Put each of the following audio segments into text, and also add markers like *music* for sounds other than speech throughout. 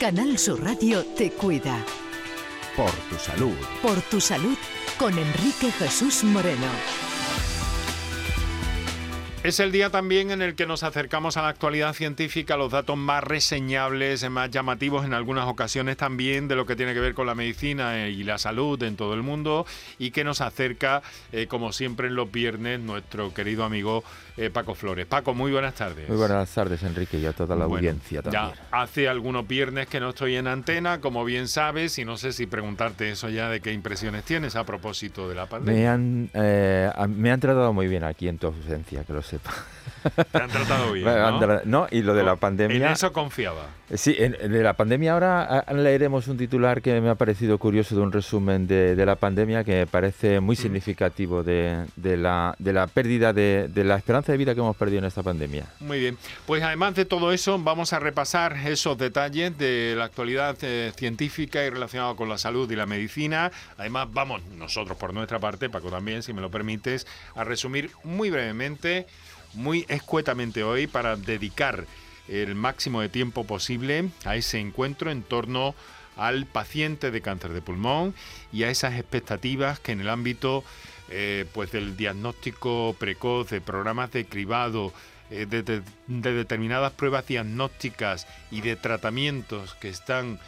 Canal Sur Radio te cuida. Por tu salud. Por tu salud con Enrique Jesús Moreno. Es el día también en el que nos acercamos a la actualidad científica, los datos más reseñables, más llamativos en algunas ocasiones también de lo que tiene que ver con la medicina y la salud en todo el mundo y que nos acerca, eh, como siempre en los viernes, nuestro querido amigo eh, Paco Flores. Paco, muy buenas tardes. Muy buenas tardes, Enrique, y a toda la audiencia también. Ya hace algunos viernes que no estoy en antena, como bien sabes, y no sé si preguntarte eso ya de qué impresiones tienes a propósito de la pandemia. Me han, eh, me han tratado muy bien aquí en tu ausencia, que lo sepa. Te han tratado bien, ¿no? no y lo de la pandemia... En eso confiaba. Sí, en, de la pandemia ahora leeremos un titular que me ha parecido curioso de un resumen de, la pandemia que me parece muy mm. significativo de, la, de la pérdida de, la esperanza de vida que hemos perdido en esta pandemia. Muy bien, pues además de todo eso vamos a repasar esos detalles de la actualidad eh, científica y relacionada con la salud y la medicina. Además vamos nosotros por nuestra parte, Paco también, si me lo permites, a resumir muy brevemente muy escuetamente hoy para dedicar el máximo de tiempo posible a ese encuentro en torno al paciente de cáncer de pulmón y a esas expectativas que en el ámbito eh, pues del diagnóstico precoz, de programas de cribado, eh, de determinadas pruebas diagnósticas y de tratamientos que están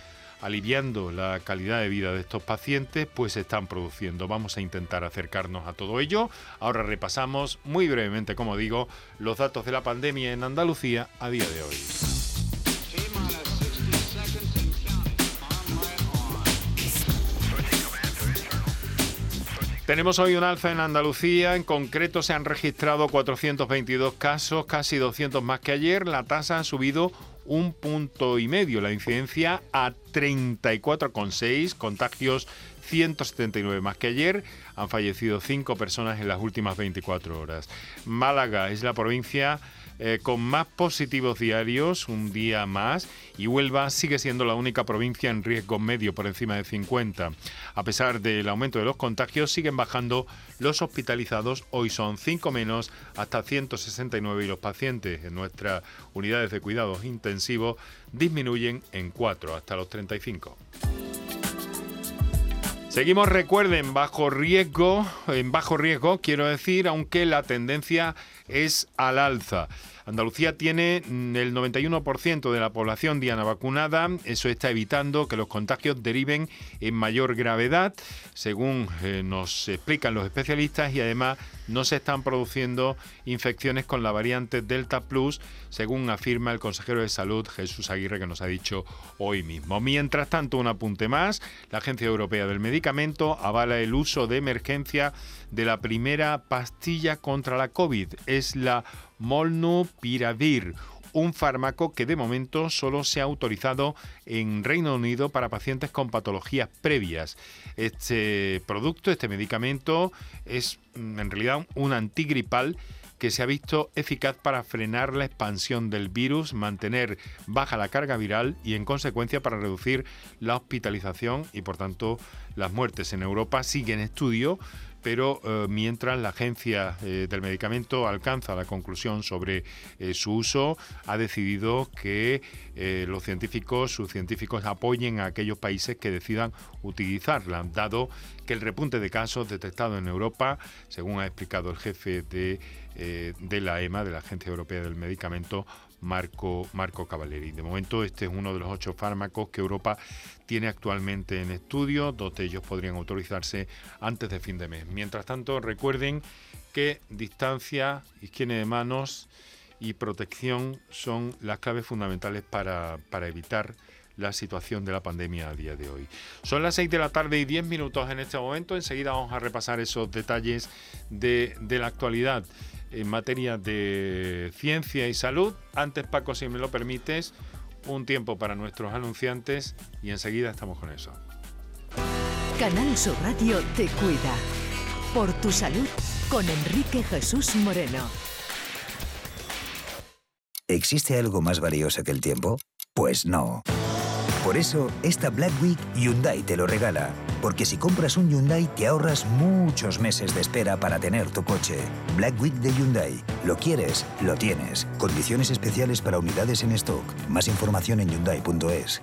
aliviando la calidad de vida de estos pacientes, pues se están produciendo. Vamos a intentar acercarnos a todo ello. Ahora repasamos muy brevemente, como digo, los datos de la pandemia en Andalucía a día de hoy. Tenemos hoy un alza en Andalucía, en concreto se han registrado 422 casos, casi 200 más que ayer, la tasa ha subido un punto y medio, la incidencia a 34,6, contagios 179 más que ayer, han fallecido 5 personas en las últimas 24 horas. Málaga es la provincia eh, con más positivos diarios, un día más, y Huelva sigue siendo la única provincia en riesgo medio por encima de 50. A pesar del aumento de los contagios, siguen bajando los hospitalizados, hoy son 5 menos, hasta 169, y los pacientes en nuestras unidades de cuidados intensivos disminuyen en 4, hasta los 35. Seguimos, recuerden, bajo riesgo, en bajo riesgo, quiero decir, aunque la tendencia es al alza. Andalucía tiene mm, el 91% de la población diana vacunada, eso está evitando que los contagios deriven en mayor gravedad, según eh, nos explican los especialistas, y además no se están produciendo infecciones con la variante Delta Plus, según afirma el consejero de salud Jesús Aguirre, que nos ha dicho hoy mismo. Mientras tanto, un apunte más, la Agencia Europea del Medicamento avala el uso de emergencia de la primera pastilla contra la COVID. Es la Molnupiravir, un fármaco que de momento solo se ha autorizado en Reino Unido para pacientes con patologías previas. Este producto, este medicamento, es mm, en realidad un antigripal que se ha visto eficaz para frenar la expansión del virus, mantener baja la carga viral y en consecuencia para reducir la hospitalización y por tanto las muertes en Europa. Sigue en estudio pero eh, mientras la Agencia eh, del Medicamento alcanza la conclusión sobre eh, su uso, ha decidido que los científicos, sus científicos apoyen a aquellos países que decidan utilizarla, dado que el repunte de casos detectado en Europa, según ha explicado el jefe de, de la EMA, de la Agencia Europea del Medicamento, Marco, Marco Cavalleri. De momento este es uno de los ocho fármacos que Europa tiene actualmente en estudio, dos de ellos podrían autorizarse antes de fin de mes. Mientras tanto, recuerden que distancia, higiene de manos y protección son las claves fundamentales para, evitar la situación de la pandemia a día de hoy. Son las 6 de la tarde y 10 minutos en este momento. Enseguida vamos a repasar esos detalles de, de la actualidad en materia de ciencia y salud. Antes, Paco, si me lo permites, un tiempo para nuestros anunciantes y enseguida estamos con eso. Canal Sur Radio te cuida. Por tu salud con Enrique Jesús Moreno. ¿Existe algo más valioso que el tiempo? Pues no. Por eso, esta Black Week Hyundai te lo regala. Porque si compras un Hyundai te ahorras muchos meses de espera para tener tu coche. Black Week de Hyundai. Lo quieres, lo tienes. Condiciones especiales para unidades en stock. Más información en hyundai.es.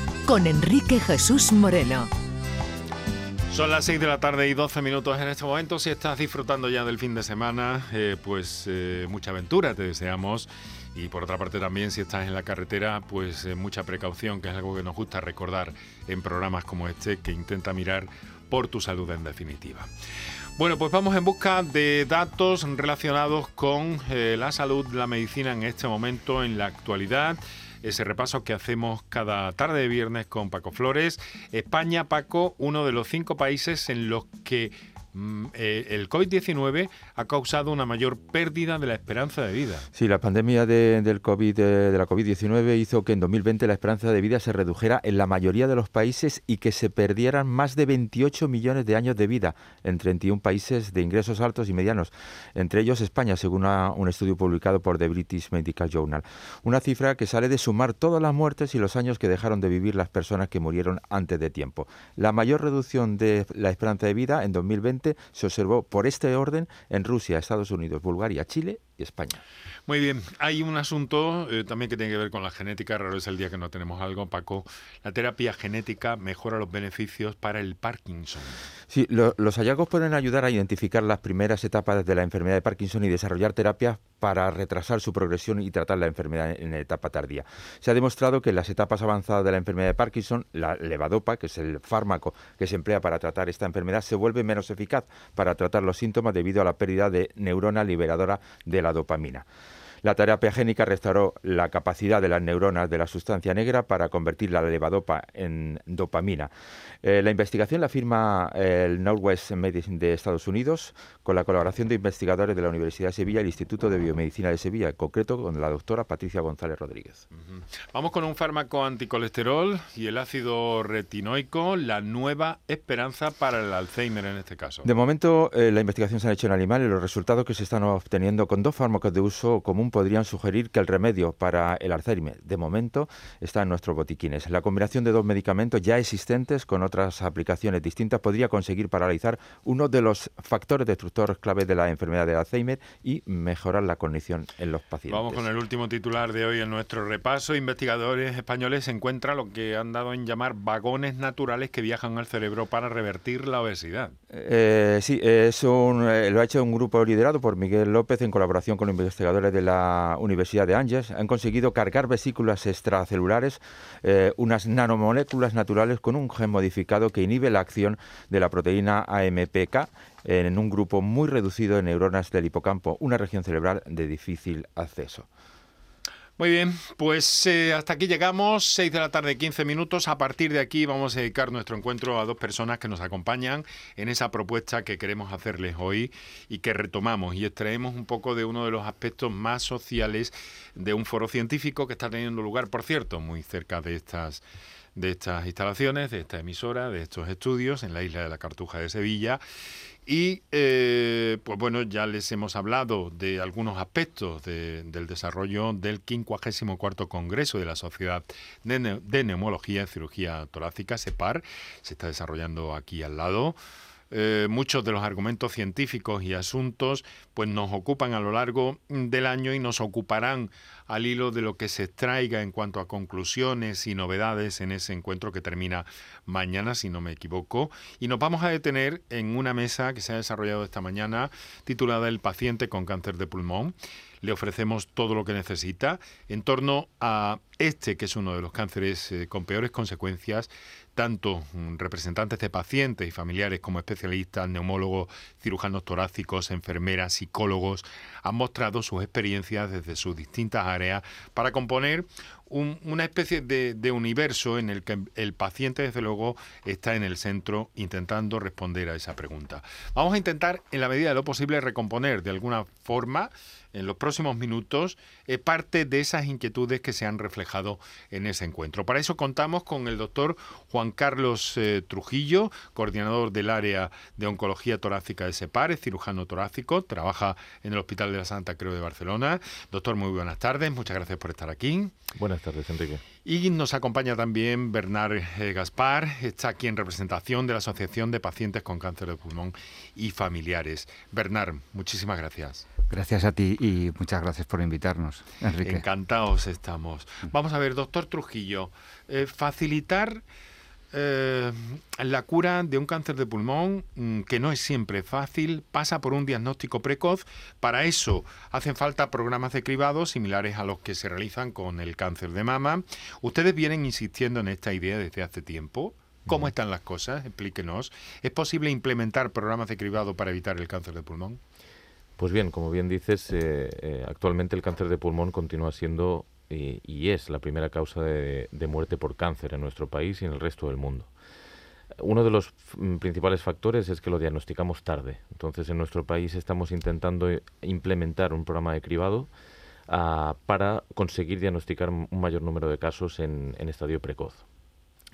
con Enrique Jesús Moreno. Son las 6 de la tarde y 12 minutos en este momento. Si estás disfrutando ya del fin de semana, eh, pues eh, mucha aventura te deseamos. Y por otra parte también, si estás en la carretera, pues eh, mucha precaución, que es algo que nos gusta recordar en programas como este, que intenta mirar por tu salud en definitiva. Bueno, pues vamos en busca de datos relacionados con la salud, la medicina en este momento, en la actualidad ese repaso que hacemos cada tarde de viernes con Paco Flores. España, Paco, uno de los cinco países en los que el COVID-19 ha causado una mayor pérdida de la esperanza de vida. Sí, la pandemia de, del COVID, de, la COVID-19 hizo que en 2020 la esperanza de vida se redujera en la mayoría de los países y que se perdieran más de 28 millones de años de vida en 31 países de ingresos altos y medianos, entre ellos España, según un estudio publicado por The British Medical Journal. Una cifra que sale de sumar todas las muertes y los años que dejaron de vivir las personas que murieron antes de tiempo. La mayor reducción de la esperanza de vida en 2020 se observó por este orden en Rusia, Estados Unidos, Bulgaria, Chile y España. Muy bien, hay un asunto eh, también que tiene que ver con la genética, raro es el día que no tenemos algo, Paco. La terapia genética mejora los beneficios para el Parkinson. Sí, los hallazgos pueden ayudar a identificar las primeras etapas de la enfermedad de Parkinson y desarrollar terapias para retrasar su progresión y tratar la enfermedad en etapa tardía. Se ha demostrado que en las etapas avanzadas de la enfermedad de Parkinson, la levadopa, que es el fármaco que se emplea para tratar esta enfermedad, se vuelve menos eficaz para tratar los síntomas debido a la pérdida de neurona liberadora de la dopamina. La terapia génica restauró la capacidad de las neuronas de la sustancia negra para convertir la levadopa en dopamina. Eh, la investigación la firma eh, el Northwest Medicine de Estados Unidos con la colaboración de investigadores de la Universidad de Sevilla y el Instituto de Biomedicina de Sevilla, en concreto con la doctora Patricia González Rodríguez. Vamos con un fármaco anticolesterol y el ácido retinoico, la nueva esperanza para el Alzheimer en este caso. De momento, eh, la investigación se ha hecho en animales y los resultados que se están obteniendo con dos fármacos de uso común podrían sugerir que el remedio para el Alzheimer, de momento, está en nuestros botiquines. La combinación de dos medicamentos ya existentes con otras aplicaciones distintas podría conseguir paralizar uno de los factores destructores clave de la enfermedad de Alzheimer y mejorar la cognición en los pacientes. Vamos con el último titular de hoy en nuestro repaso. Investigadores españoles encuentran lo que han dado en llamar vagones naturales que viajan al cerebro para revertir la obesidad. Eh, sí, es un, eh, lo ha hecho un grupo liderado por Miguel López en colaboración con investigadores de la Universidad de Angers han conseguido cargar vesículas extracelulares, eh, unas nanomoléculas naturales con un gen modificado que inhibe la acción de la proteína AMPK en un grupo muy reducido de neuronas del hipocampo, una región cerebral de difícil acceso. Muy bien, pues eh, hasta aquí llegamos, 6 de la tarde, 15 minutos. A partir de aquí vamos a dedicar nuestro encuentro a dos personas que nos acompañan en esa propuesta que queremos hacerles hoy y que retomamos y extraemos un poco de uno de los aspectos más sociales de un foro científico que está teniendo lugar, por cierto, muy cerca de estas de estas instalaciones, de esta emisora, de estos estudios en la isla de la Cartuja de Sevilla y eh, pues bueno, ya les hemos hablado de algunos aspectos del desarrollo del 54 Congreso de la Sociedad de, Neumología y Cirugía Torácica, SEPAR, se está desarrollando aquí al lado. Eh, muchos de los argumentos científicos y asuntos pues nos ocupan a lo largo del año y nos ocuparán al hilo de lo que se extraiga en cuanto a conclusiones y novedades en ese encuentro que termina mañana, si no me equivoco. Y nos vamos a detener en una mesa que se ha desarrollado esta mañana titulada El paciente con cáncer de pulmón le ofrecemos todo lo que necesita en torno a este, que es uno de los cánceres eh, con peores consecuencias, tanto mm, representantes de pacientes y familiares como especialistas, neumólogos, cirujanos torácicos, enfermeras, psicólogos, han mostrado sus experiencias desde sus distintas áreas para componer una especie de, de, universo en el que el paciente, desde luego, está en el centro intentando responder a esa pregunta. Vamos a intentar, en la medida de lo posible, recomponer de alguna forma en los próximos minutos eh, parte de esas inquietudes que se han reflejado en ese encuentro. Para eso contamos con el doctor Juan Carlos eh, Trujillo, coordinador del área de oncología torácica de SEPAR, es cirujano torácico, trabaja en el Hospital de la Santa Cruz de Barcelona. Doctor, muy buenas tardes, muchas gracias por estar aquí. Buenas tardes, Enrique. Y nos acompaña también Bernard eh, Gaspar, está aquí en representación de la Asociación de Pacientes con Cáncer de Pulmón y Familiares. Bernard, muchísimas gracias. Gracias a ti y muchas gracias por invitarnos, Enrique. Encantados estamos. Vamos a ver, doctor Trujillo, eh, facilitar eh, la cura de un cáncer de pulmón, mm, que no es siempre fácil, pasa por un diagnóstico precoz. Para eso hacen falta programas de cribado similares a los que se realizan con el cáncer de mama. Ustedes vienen insistiendo en esta idea desde hace tiempo. ¿Cómo están las cosas? Explíquenos. ¿Es posible implementar programas de cribado para evitar el cáncer de pulmón? Pues bien, como bien dices, eh, eh, actualmente el cáncer de pulmón continúa siendo eh, y es la primera causa de, muerte por cáncer en nuestro país y en el resto del mundo. Uno de los mm, principales factores es que lo diagnosticamos tarde. Entonces, en nuestro país estamos intentando implementar un programa de cribado ah, para conseguir diagnosticar un mayor número de casos en, estadio precoz.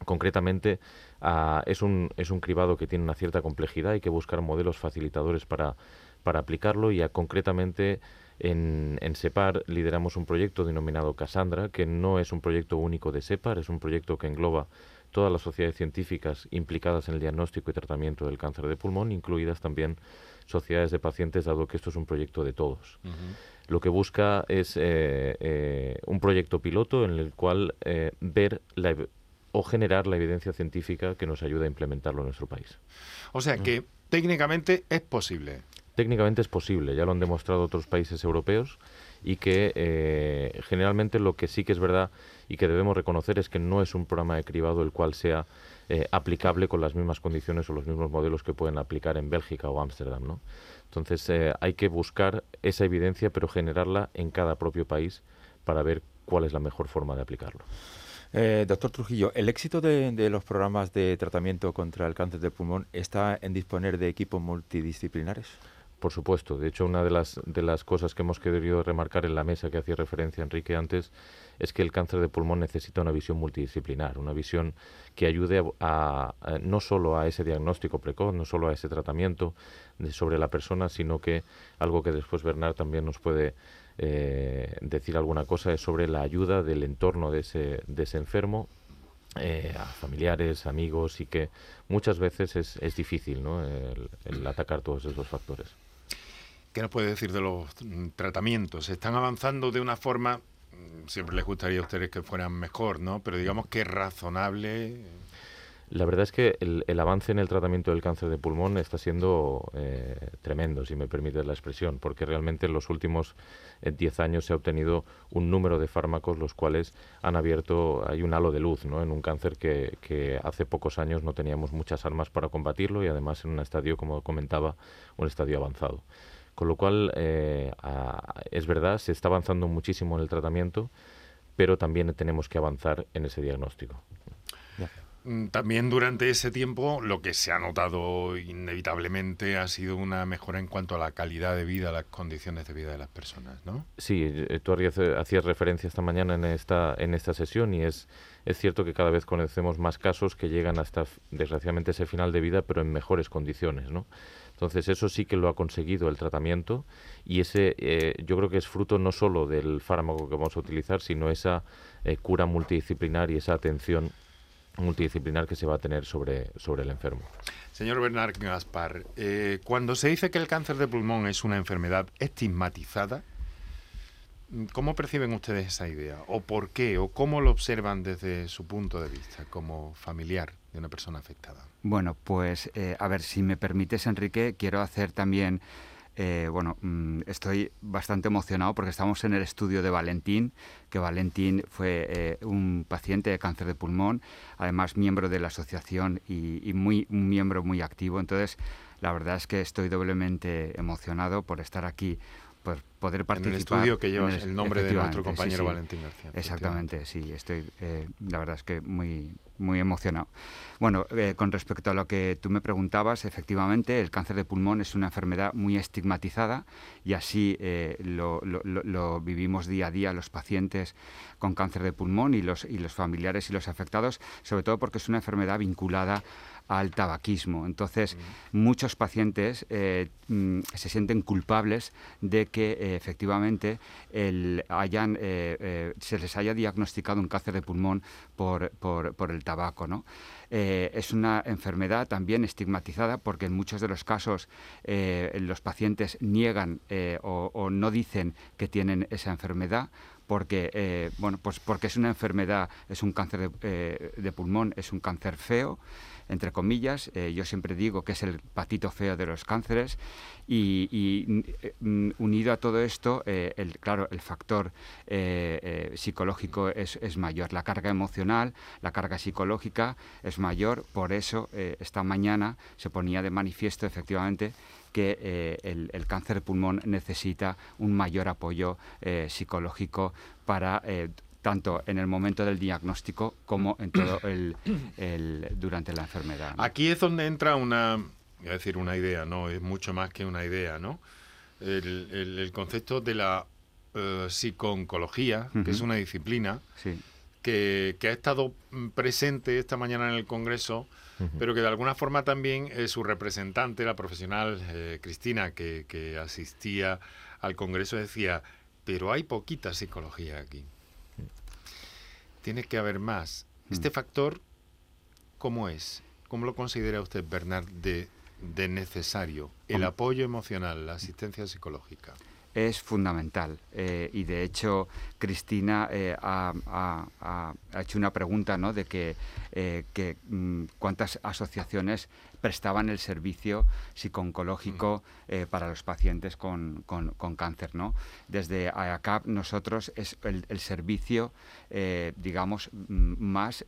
Concretamente, ah, es, un, es un cribado que tiene una cierta complejidad, hay que buscar modelos facilitadores para para aplicarlo y concretamente en, SEPAR lideramos un proyecto denominado Cassandra, que no es un proyecto único de SEPAR, es un proyecto que engloba todas las sociedades científicas implicadas en el diagnóstico y tratamiento del cáncer de pulmón, incluidas también sociedades de pacientes, dado que esto es un proyecto de todos. Lo que busca es eh, eh, un proyecto piloto en el cual eh, ver o generar la evidencia científica que nos ayude a implementarlo en nuestro país. O sea que técnicamente es posible técnicamente es posible, ya lo han demostrado otros países europeos y que eh, generalmente lo que sí que es verdad y que debemos reconocer es que no es un programa de cribado el cual sea eh, aplicable con las mismas condiciones o los mismos modelos que pueden aplicar en Bélgica o Ámsterdam. ¿no? Entonces eh, hay que buscar esa evidencia pero generarla en cada propio país para ver cuál es la mejor forma de aplicarlo. doctor Trujillo, ¿el éxito de, de, los programas de tratamiento contra el cáncer de pulmón está en disponer de equipos multidisciplinares? Por supuesto. De hecho, una de las, de las cosas que hemos querido remarcar en la mesa que hacía referencia Enrique antes es que el cáncer de pulmón necesita una visión multidisciplinar, una visión que ayude a, no solo a ese diagnóstico precoz, no solo a ese tratamiento sobre la persona, sino que algo que después Bernard también nos puede eh, decir alguna cosa es sobre la ayuda del entorno de ese, de ese enfermo eh, a familiares, amigos y que muchas veces es, es difícil ¿no? el atacar todos esos factores. ¿Qué nos puede decir de los mm, tratamientos? ¿Están avanzando de una forma, mm, siempre les gustaría a ustedes que fueran mejor, ¿no? Pero digamos que razonable. La verdad es que el, avance en el tratamiento del cáncer de pulmón está siendo eh, tremendo, si me permite la expresión, porque realmente en los últimos 10 eh, años se ha obtenido un número de fármacos los cuales han abierto, hay un halo de luz ¿no? en un cáncer que, hace pocos años no teníamos muchas armas para combatirlo y además en un estadio, como comentaba, un estadio avanzado. Con lo cual, eh, es verdad, se está avanzando muchísimo en el tratamiento. pero también tenemos que avanzar en ese diagnóstico. Mm, también durante ese tiempo lo que se ha notado inevitablemente ha sido una mejora en cuanto a la calidad de vida, las condiciones de vida de las personas, ¿no? Sí, eh, tú hacías referencia esta mañana en esta, en esta sesión y es, es cierto que cada vez conocemos más casos que llegan hasta, desgraciadamente, ese final de vida, pero en mejores condiciones, ¿no? Entonces eso sí que lo ha conseguido el tratamiento y ese eh, yo creo que es fruto no solo del fármaco que vamos a utilizar, sino esa eh, cura multidisciplinar y esa atención multidisciplinar que se va a tener sobre, sobre el enfermo. Señor Bernard Gaspar, eh, cuando se dice que el cáncer de pulmón es una enfermedad estigmatizada, ¿cómo perciben ustedes esa idea? ¿O por qué? ¿O cómo lo observan desde su punto de vista como familiar de una persona afectada? Bueno, pues eh, a ver, si me permites, Enrique, quiero hacer también eh, bueno, mm, estoy bastante emocionado porque estamos en el estudio de Valentín, que Valentín fue eh, un paciente de cáncer de pulmón, además miembro de la asociación y, muy, un miembro muy activo. Entonces, la verdad es que estoy doblemente emocionado por estar aquí por poder participar. En el estudio que lleva el, nombre de nuestro compañero Valentín García. Exactamente, sí, estoy, eh, la verdad es que muy, muy emocionado. Bueno, eh, con respecto a lo que tú me preguntabas, efectivamente, el cáncer de pulmón es una enfermedad muy estigmatizada y así eh, lo, lo, vivimos día a día los pacientes con cáncer de pulmón y los, y los familiares y los afectados, sobre todo porque es una enfermedad vinculada al tabaquismo. Entonces, muchos pacientes eh, mm, se sienten culpables de que eh, efectivamente hayan, eh, se les haya diagnosticado un cáncer de pulmón por, por, el tabaco. ¿no? es una enfermedad también estigmatizada porque en muchos de los casos los pacientes niegan o, o, no dicen que tienen esa enfermedad porque, bueno, pues porque es una enfermedad, es un cáncer de, de pulmón, es un cáncer feo entre comillas. Eh, yo siempre digo que es el patito feo de los cánceres y, mm, unido a todo esto, eh, el, claro, el factor eh, psicológico es, es, mayor, la carga emocional, la carga psicológica es mayor, por eso esta mañana se ponía de manifiesto efectivamente que el, el, cáncer de pulmón necesita un mayor apoyo psicológico para tanto en el momento del diagnóstico como en todo el, durante la enfermedad. Aquí es donde entra una, decir una idea, no es mucho más que una idea, ¿no? El, concepto de la uh, psicooncología, que es una disciplina que, ha estado presente esta mañana en el Congreso, pero que de alguna forma también su representante, la profesional eh, Cristina, que, que asistía al Congreso, decía, pero hay poquita psicología aquí tiene que haber más. Mm. Este factor, ¿cómo es? ¿Cómo lo considera usted, Bernard, de, necesario? El apoyo emocional, la asistencia psicológica es fundamental. Eh, y de hecho, Cristina eh, ha, hecho una pregunta ¿no? de que, eh, mm, cuántas asociaciones prestaban el servicio psiconcológico para los pacientes con, cáncer. ¿no? Desde AACAP nosotros es el, servicio, digamos, mm, más,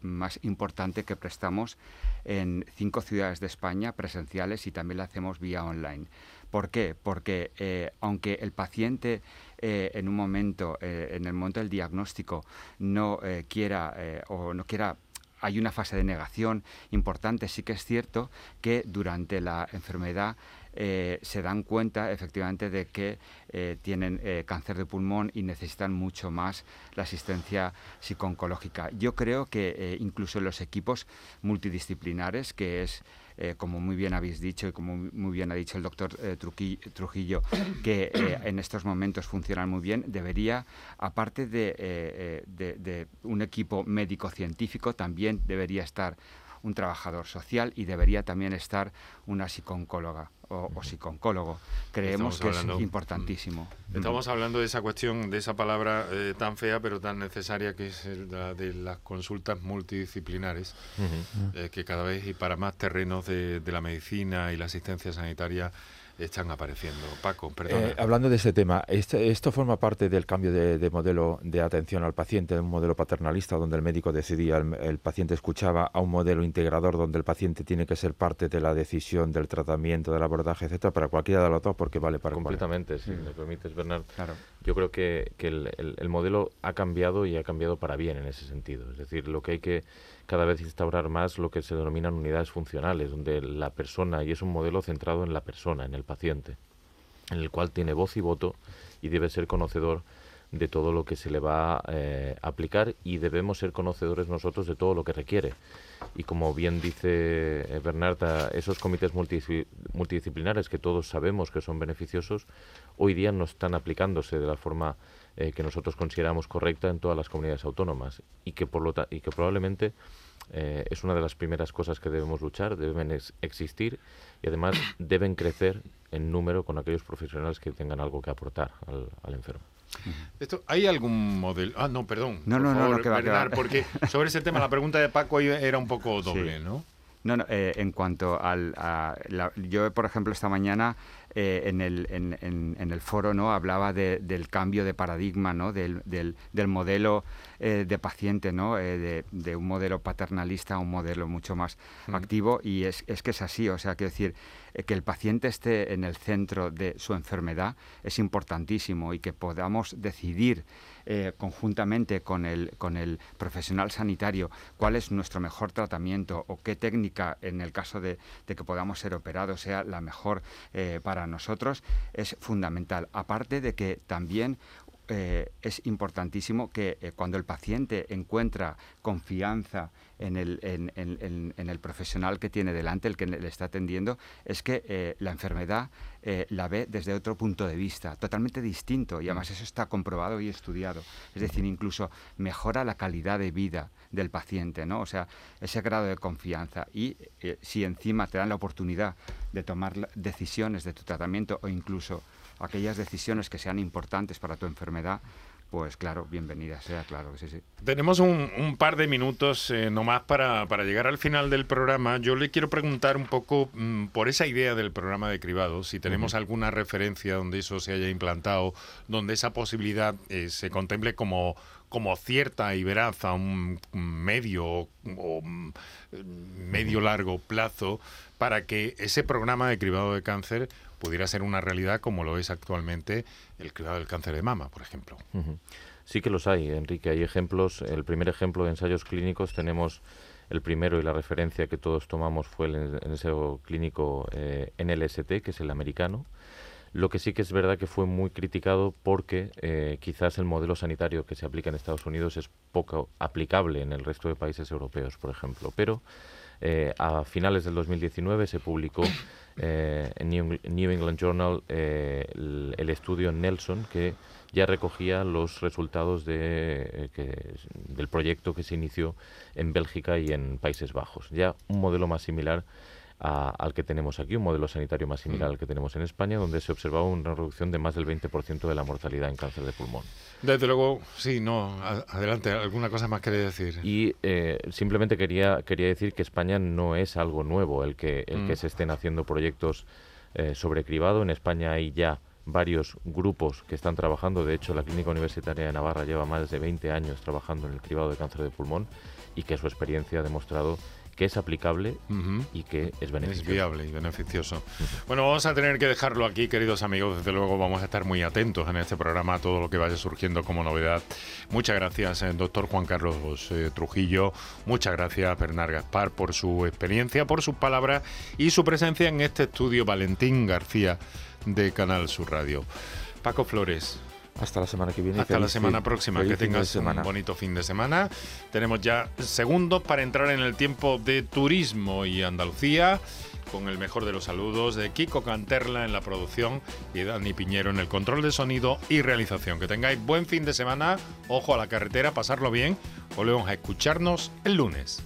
más importante que prestamos en cinco ciudades de España presenciales y también lo hacemos vía online. ¿Por qué? Porque eh, aunque el paciente eh, en un momento, eh, en el momento del diagnóstico, no quiera o no quiera hay una fase de negación importante. Sí que es cierto que durante la enfermedad se dan cuenta efectivamente de que tienen cáncer de pulmón y necesitan mucho más la asistencia psiconcológica. Yo creo que incluso los equipos multidisciplinares, que es eh, como muy bien habéis dicho y como muy bien ha dicho el doctor eh, Trujillo, *coughs* que eh, en estos momentos funcionan muy bien, debería, aparte de, de un equipo médico-científico, también debería estar un trabajador social y debería también estar una psicóloga o, psicólogo. Creemos que es importantísimo. Mm. Estamos hablando de esa cuestión, de esa palabra eh, tan fea pero tan necesaria que es la de las consultas multidisciplinares, eh, que cada vez y para más terrenos de, la medicina y la asistencia sanitaria están apareciendo. Paco, perdón. Eh, hablando de ese tema, este, esto forma parte del cambio de, modelo de atención al paciente, de un modelo paternalista donde el médico decidía, el, paciente escuchaba, a un modelo integrador donde el paciente tiene que ser parte de la decisión, del tratamiento, del abordaje, etcétera, para cualquiera de los dos, porque vale para Completamente, si me permites, Bernard. Claro. Yo creo que, el modelo ha cambiado y ha cambiado para bien en ese sentido. Es decir, lo que hay que cada vez instaurar más lo que se denominan unidades funcionales, donde la persona, y es un modelo centrado en la persona, en el paciente, en el cual tiene voz y voto y debe ser conocedor de todo lo que se le va a eh, aplicar y debemos ser conocedores nosotros de todo lo que requiere. Y como bien dice eh, Bernarda, esos comités multidisciplinares que todos sabemos que son beneficiosos, hoy día no están aplicándose de la forma eh, que nosotros consideramos correcta en todas las comunidades autónomas y que, por lo y que probablemente eh, es una de las primeras cosas que debemos luchar, deben existir y además *coughs* deben crecer en número con aquellos profesionales que tengan algo que aportar al, enfermo. Esto, ¿Hay algún modelo? Ah, no, perdón. No, no, no, que va, porque sobre ese tema la pregunta de Paco era un poco doble, ¿no? No, no eh, en cuanto al... A yo, por ejemplo, esta mañana eh, en, el, en, en, el foro no hablaba del cambio de paradigma, ¿no? del, del, del modelo eh, de paciente, ¿no? de, de, un modelo paternalista a un modelo mucho más mm. activo y es, es que es así, o sea, quiero decir, que el paciente esté en el centro de su enfermedad es importantísimo y que podamos decidir eh, conjuntamente con el, con el profesional sanitario cuál es nuestro mejor tratamiento o qué técnica, en el caso de, que podamos ser operados, sea la mejor eh, para nosotros, es fundamental. Aparte de que también eh, es importantísimo que cuando el paciente encuentra confianza en el, en, el, profesional que tiene delante, el que le está atendiendo, es que eh, la enfermedad eh, la ve desde otro punto de vista, totalmente distinto, y además eso está comprobado y estudiado. Es decir, incluso mejora la calidad de vida del paciente, ¿no? O sea, ese grado de confianza. Y eh, si encima te dan la oportunidad de tomar decisiones de tu tratamiento o incluso aquellas decisiones que sean importantes para tu enfermedad, pues claro, bienvenida sea, claro que sí, sí. Tenemos un, par de minutos eh, nomás para, para, llegar al final del programa. Yo le quiero preguntar un poco mm, por esa idea del programa de cribados, si tenemos alguna referencia donde eso se haya implantado, donde esa posibilidad eh, se contemple como, como cierta y veraz a un medio o mm, medio largo plazo para que ese programa de cribado de cáncer pudiera ser una realidad como lo es actualmente el cuidado del cáncer de mama, por ejemplo. Sí que los hay, Enrique. Hay ejemplos. El primer ejemplo de ensayos clínicos tenemos el primero y la referencia que todos tomamos fue el, ensayo clínico eh, NLST, que es el americano. Lo que sí que es verdad que fue muy criticado porque eh, quizás el modelo sanitario que se aplica en Estados Unidos es poco aplicable en el resto de países europeos, por ejemplo. Pero eh, a finales del 2019 se publicó eh, en New, England Journal eh, el, estudio Nelson que ya recogía los resultados de, que, del proyecto que se inició en Bélgica y en Países Bajos. Ya un modelo más similar al que tenemos aquí, un modelo sanitario más similar al que tenemos en España, donde se observaba una reducción de más del 20% de la mortalidad en cáncer de pulmón. Desde luego, sí, no, adelante, ¿alguna cosa más quería decir? Y eh, simplemente quería, quería decir que España no es algo nuevo el que, el que mm. se estén haciendo proyectos eh, sobre cribado. En España hay ya varios grupos que están trabajando. De hecho, la Clínica Universitaria de Navarra lleva más de 20 años trabajando en el cribado de cáncer de pulmón y que su experiencia ha demostrado que es aplicable y que es beneficioso. Es viable y beneficioso. Bueno, vamos a tener que dejarlo aquí, queridos amigos. Desde luego vamos a estar muy atentos en este programa a todo lo que vaya surgiendo como novedad. Muchas gracias, eh, doctor Juan Carlos eh, Trujillo. Muchas gracias, Bernard Gaspar, por su experiencia, por sus palabras y su presencia en este estudio. Valentín García de Canal Sur Radio. Paco Flores, hasta la semana que viene. Hasta la semana próxima. Que tengas un bonito fin de semana. Tenemos ya segundos para entrar en el tiempo de turismo y Andalucía. Con el mejor de los saludos de Kiko Canterla en la producción y Dani Piñero en el control de sonido y realización. Que tengáis buen fin de semana. Ojo a la carretera, pasarlo bien. Volvemos a escucharnos el lunes.